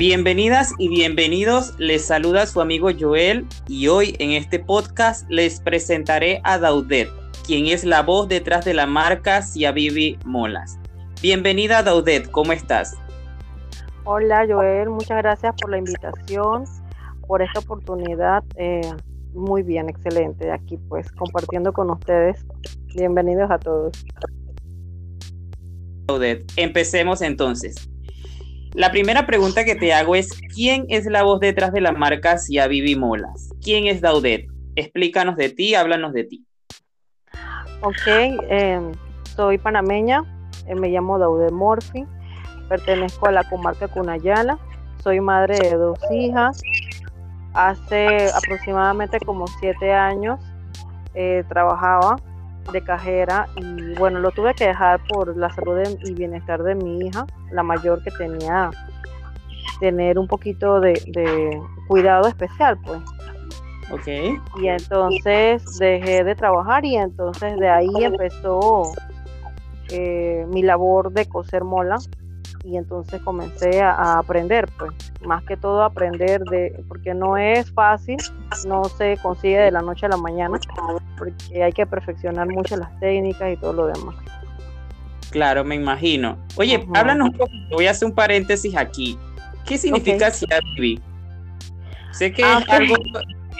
Bienvenidas y bienvenidos, les saluda su amigo Joel y hoy en este podcast les presentaré a Daudet, quien es la voz detrás de la marca Ciavivi Molas. Bienvenida Daudet, ¿cómo estás? Hola Joel, muchas gracias por la invitación, por esta oportunidad. Eh, muy bien, excelente, aquí pues compartiendo con ustedes. Bienvenidos a todos. Daudet, empecemos entonces. La primera pregunta que te hago es, ¿quién es la voz detrás de la marca Vivi Molas? ¿Quién es Daudet? Explícanos de ti, háblanos de ti. Ok, em, soy panameña, eh, me llamo Daudet Morfi, pertenezco a la comarca Cunayala, soy madre de dos hijas, hace aproximadamente como siete años eh, trabajaba de cajera y bueno, lo tuve que dejar por la salud y bienestar de mi hija, la mayor que tenía tener un poquito de, cuidado especial, pues. Ok. Y entonces dejé de trabajar y entonces de ahí empezó eh, mi labor de coser mola y entonces comencé a, aprender, pues, más que todo aprender de, porque no es fácil, no se consigue de la noche a la mañana, porque hay que perfeccionar mucho las técnicas y todo lo demás. Claro, me imagino. Oye, háblanos un poco, voy a hacer un paréntesis aquí. ¿Qué significa okay. Sé que ah, es algo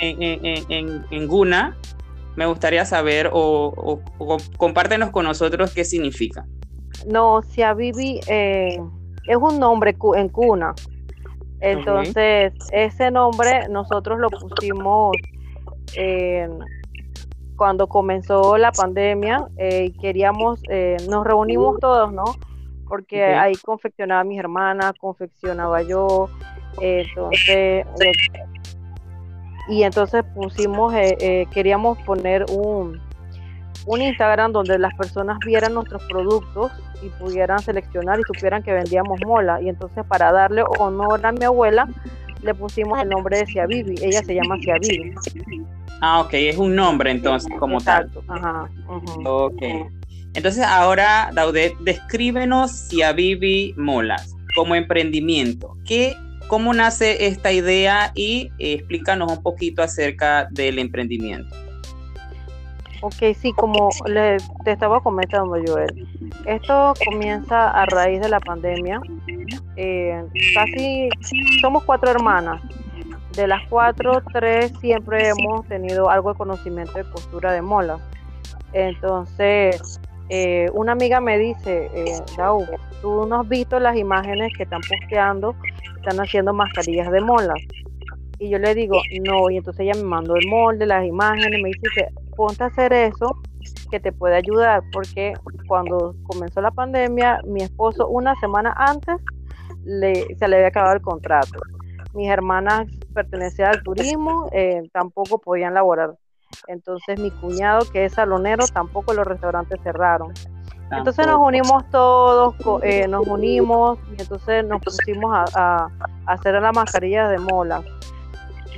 en, Guna, me gustaría saber o, o compártenos con nosotros qué significa. No, Siavivi eh, es un nombre en cuna. Entonces, ese nombre nosotros lo pusimos cuando comenzó la pandemia eh, y queríamos, eh, nos reunimos todos, ¿no? Porque ahí confeccionaba mis hermanas, confeccionaba yo, entonces, y entonces pusimos, queríamos poner un, un Instagram donde las personas vieran nuestros productos y pudieran seleccionar y supieran que vendíamos mola. Y entonces para darle honor a mi abuela, le pusimos el nombre de Ciavivi. Ella se llama Ciavivi. Ah, ok, es un nombre entonces como tal. Ajá, Ok. Entonces ahora, Daudet, descríbenos Ciavivi Molas como emprendimiento. ¿Qué, ¿Cómo nace esta idea? Y explícanos un poquito acerca del emprendimiento. Ok, sí, como le, te estaba comentando, Joel, esto comienza a raíz de la pandemia. Eh, casi somos cuatro hermanas. De las cuatro, tres siempre hemos tenido algo de conocimiento de postura de mola. Entonces, eh, una amiga me dice, eh, tú no has visto las imágenes que están posteando, están haciendo mascarillas de mola. Y yo le digo, no, y entonces ella me mandó el molde, las imágenes, me dice que ponte a hacer eso que te puede ayudar, porque cuando comenzó la pandemia, mi esposo una semana antes le, se le había acabado el contrato. Mis hermanas pertenecían al turismo, eh, tampoco podían laborar. Entonces mi cuñado, que es salonero, tampoco los restaurantes cerraron. Entonces nos unimos todos, eh, nos unimos y entonces nos pusimos a, a, a hacer las mascarillas de mola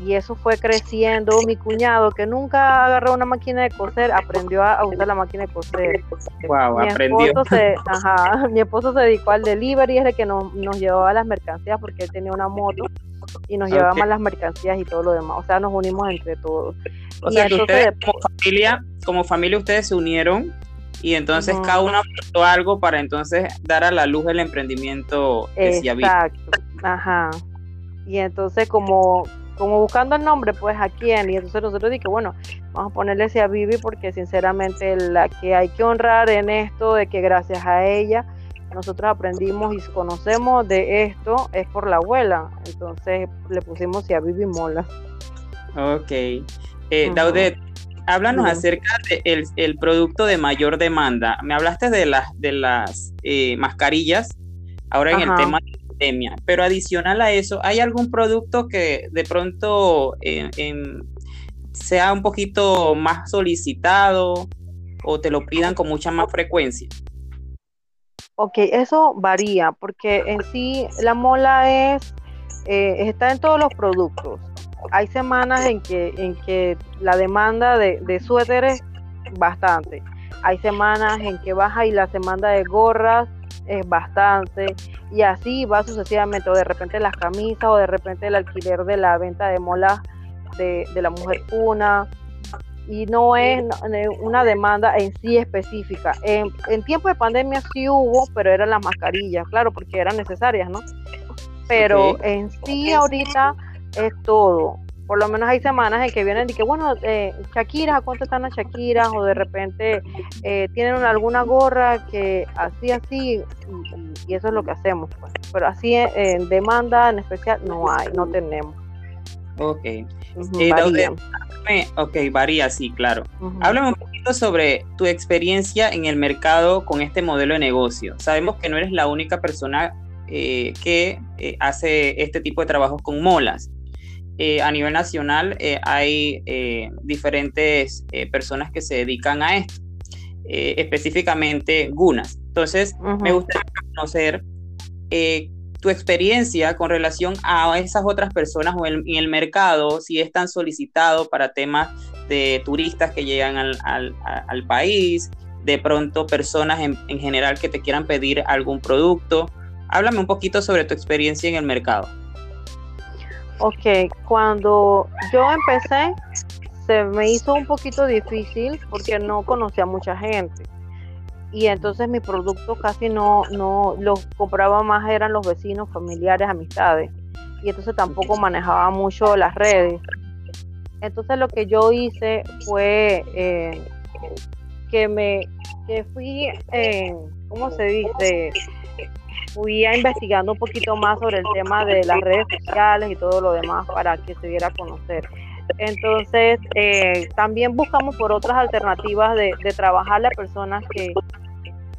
y eso fue creciendo. Mi cuñado, que nunca agarró una máquina de coser, aprendió a, usar la máquina de coser. Wow, mi aprendió. Esposo se, ajá, mi esposo se dedicó al delivery, es el que nos, nos llevaba las mercancías porque él tenía una moto y nos llevaba más las mercancías y todo lo demás. O sea, nos unimos entre todos. O sea, que ustedes como familia, como familia ustedes se unieron y entonces cada uno aportó algo para entonces dar a la luz el emprendimiento que Exacto, ajá. Y entonces como como buscando el nombre, pues a quién. Y entonces nosotros dije, bueno, vamos a ponerle ese a Vivi porque sinceramente la que hay que honrar en esto, de que gracias a ella nosotros aprendimos y conocemos de esto, es por la abuela. Entonces le pusimos a Vivi Mola. Ok. Eh, Daudet, háblanos acerca del el producto de mayor demanda. Me hablaste de las, de las eh, mascarillas. Ahora en el tema pero adicional a eso, ¿hay algún producto que de pronto eh, sea un poquito más solicitado o te lo pidan con mucha más frecuencia? Ok, eso varía porque en sí la mola es eh, está en todos los productos. Hay semanas en que en que la demanda de, de suéteres bastante. Hay semanas en que baja y la demanda de gorras es bastante, y así va sucesivamente, o de repente las camisas, o de repente el alquiler de la venta de molas de, la mujer cuna, y no es una demanda en sí específica. En, en tiempo de pandemia sí hubo, pero eran las mascarillas, claro, porque eran necesarias, ¿no? Pero en sí ahorita es todo por lo menos hay semanas en que vienen y que, bueno, eh, Shakira, ¿a cuánto están las Shakira? O de repente eh, tienen alguna gorra que así, así, y, eso es lo que hacemos. Pues. Pero así en demanda en especial no hay, no tenemos. Ok. Eh, varía. ok, varía, sí, claro. Háblame un poquito sobre tu experiencia en el mercado con este modelo de negocio. Sabemos que no eres la única persona que hace este tipo de trabajos con molas. Eh, a nivel nacional eh, hay eh, diferentes personas que se dedican a esto, específicamente gunas. Entonces, me gustaría conocer tu experiencia con relación a esas otras personas o en el mercado, si es tan solicitado para temas de turistas que llegan al, país, de pronto personas en, en general que te quieran pedir algún producto. Háblame un poquito sobre tu experiencia en el mercado. Ok, cuando yo empecé se me hizo un poquito difícil porque no conocía mucha gente y entonces mi producto casi no, no los compraba más eran los vecinos, familiares, amistades y entonces tampoco manejaba mucho las redes. Entonces lo que yo hice fue eh, que me que fui, eh, ¿cómo se dice? Fui a investigando un poquito más sobre el tema de las redes sociales y todo lo demás para que se diera a conocer. Entonces, eh, también buscamos por otras alternativas de, de trabajar a personas que,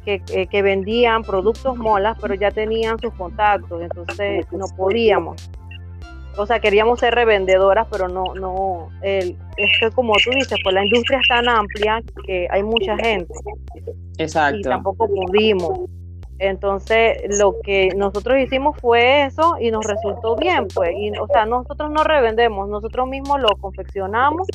que, que, vendían productos molas, pero ya tenían sus contactos, entonces no podíamos. O sea, queríamos ser revendedoras, pero no, no, el, es que como tú dices, pues la industria es tan amplia que hay mucha gente. Exacto. Y tampoco pudimos. Entonces, lo que nosotros hicimos fue eso y nos resultó bien, pues. Y, o sea, nosotros no revendemos, nosotros mismos lo confeccionamos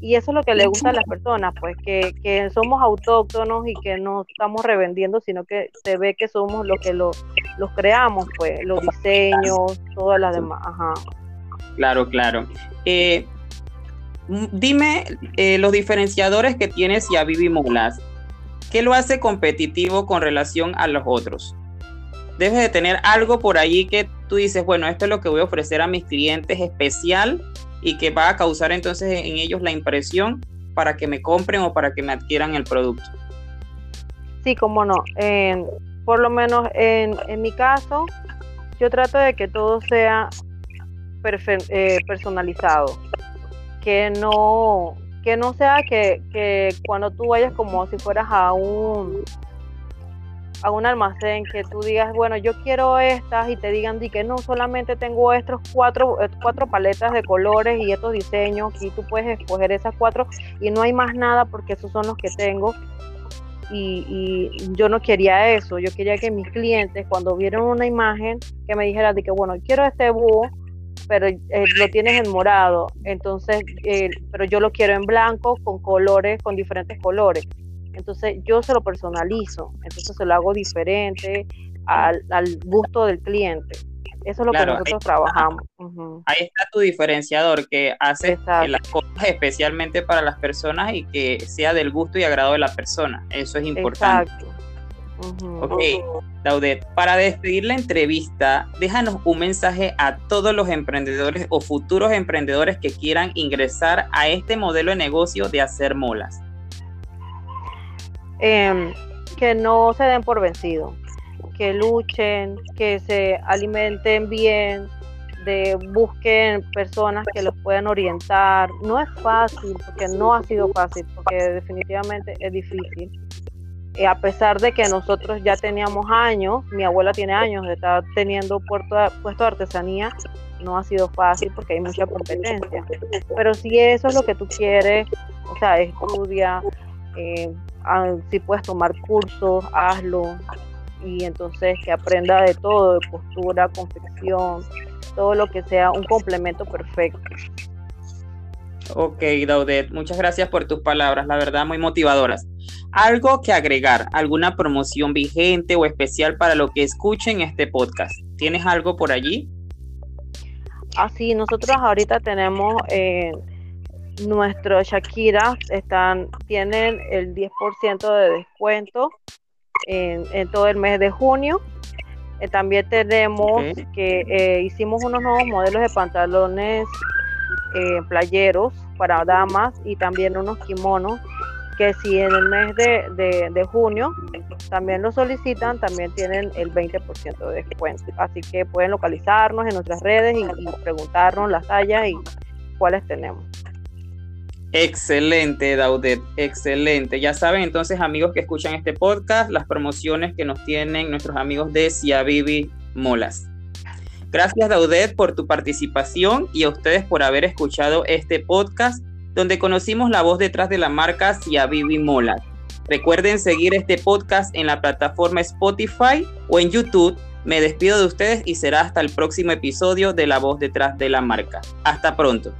y eso es lo que le gusta a las personas, pues, que, que somos autóctonos y que no estamos revendiendo, sino que se ve que somos los que lo, los creamos, pues, los diseños, todas las demás. Ajá. Claro, claro. Eh, dime eh, los diferenciadores que tienes y a Vivi Mulas. ¿Qué lo hace competitivo con relación a los otros? Debes de tener algo por allí que tú dices, bueno, esto es lo que voy a ofrecer a mis clientes especial y que va a causar entonces en ellos la impresión para que me compren o para que me adquieran el producto. Sí, cómo no. por lo menos en, mi caso, yo trato de que todo sea eh, personalizado, que no, que no sea que, que, cuando tú vayas como si fueras a un a un almacén que tú digas, bueno, yo quiero estas y te digan di que no, solamente tengo estos cuatro, eh, cuatro paletas de colores y estos diseños y tú puedes escoger esas cuatro y no hay más nada porque esos son los que tengo. Y, y, yo no quería eso, yo quería que mis clientes cuando vieron una imagen que me dijeran de que bueno, quiero este búho pero eh, lo tienes en morado, entonces, eh, pero yo lo quiero en blanco con colores, con diferentes colores. Entonces yo se lo personalizo, entonces se lo hago diferente al, gusto del cliente. Eso es lo que nosotros trabajamos. Ahí está tu diferenciador, que hace las cosas especialmente para las personas y que sea del gusto y agrado de la persona. Eso es importante. Exacto. Ok, Daudet, para despedir la entrevista, déjanos un mensaje a todos los emprendedores o futuros emprendedores que quieran ingresar a este modelo de negocio de hacer molas. Em, que no se den por vencido, que luchen, que se alimenten bien, de busquen personas que los puedan orientar. No es fácil, porque no ha sido fácil, porque definitivamente es difícil eh, a pesar de que nosotros ya teníamos años, mi abuela tiene años de estar teniendo puesto de artesanía, no ha sido fácil porque hay mucha competencia. Pero si eso es lo que tú quieres, o sea, estudia, eh, si puedes tomar cursos, hazlo. Y entonces que aprenda de todo, de postura, confección, todo lo que sea un complemento perfecto. Ok, Daudet, muchas gracias por tus palabras, la verdad muy motivadoras. Algo que agregar, alguna promoción vigente o especial para lo que escuchen este podcast. ¿Tienes algo por allí? Así, nosotros ahorita tenemos eh, nuestros Shakira, están, tienen el 10% de descuento en, todo el mes de junio. Eh, también tenemos que eh, hicimos unos nuevos modelos de pantalones eh, playeros para damas y también unos kimonos que si en el mes de, junio también lo solicitan, también tienen el 20% de descuento. Así que pueden localizarnos en nuestras redes y, y preguntarnos las tallas y cuáles tenemos. Excelente, Daudet, excelente. Ya saben entonces, amigos que escuchan este podcast, las promociones que nos tienen nuestros amigos de Ciavivi Molas. Gracias, Daudet, por tu participación y a ustedes por haber escuchado este podcast donde conocimos la voz detrás de la marca Ciavivi Molas. Recuerden seguir este podcast en la plataforma Spotify o en YouTube. Me despido de ustedes y será hasta el próximo episodio de La voz detrás de la marca. Hasta pronto.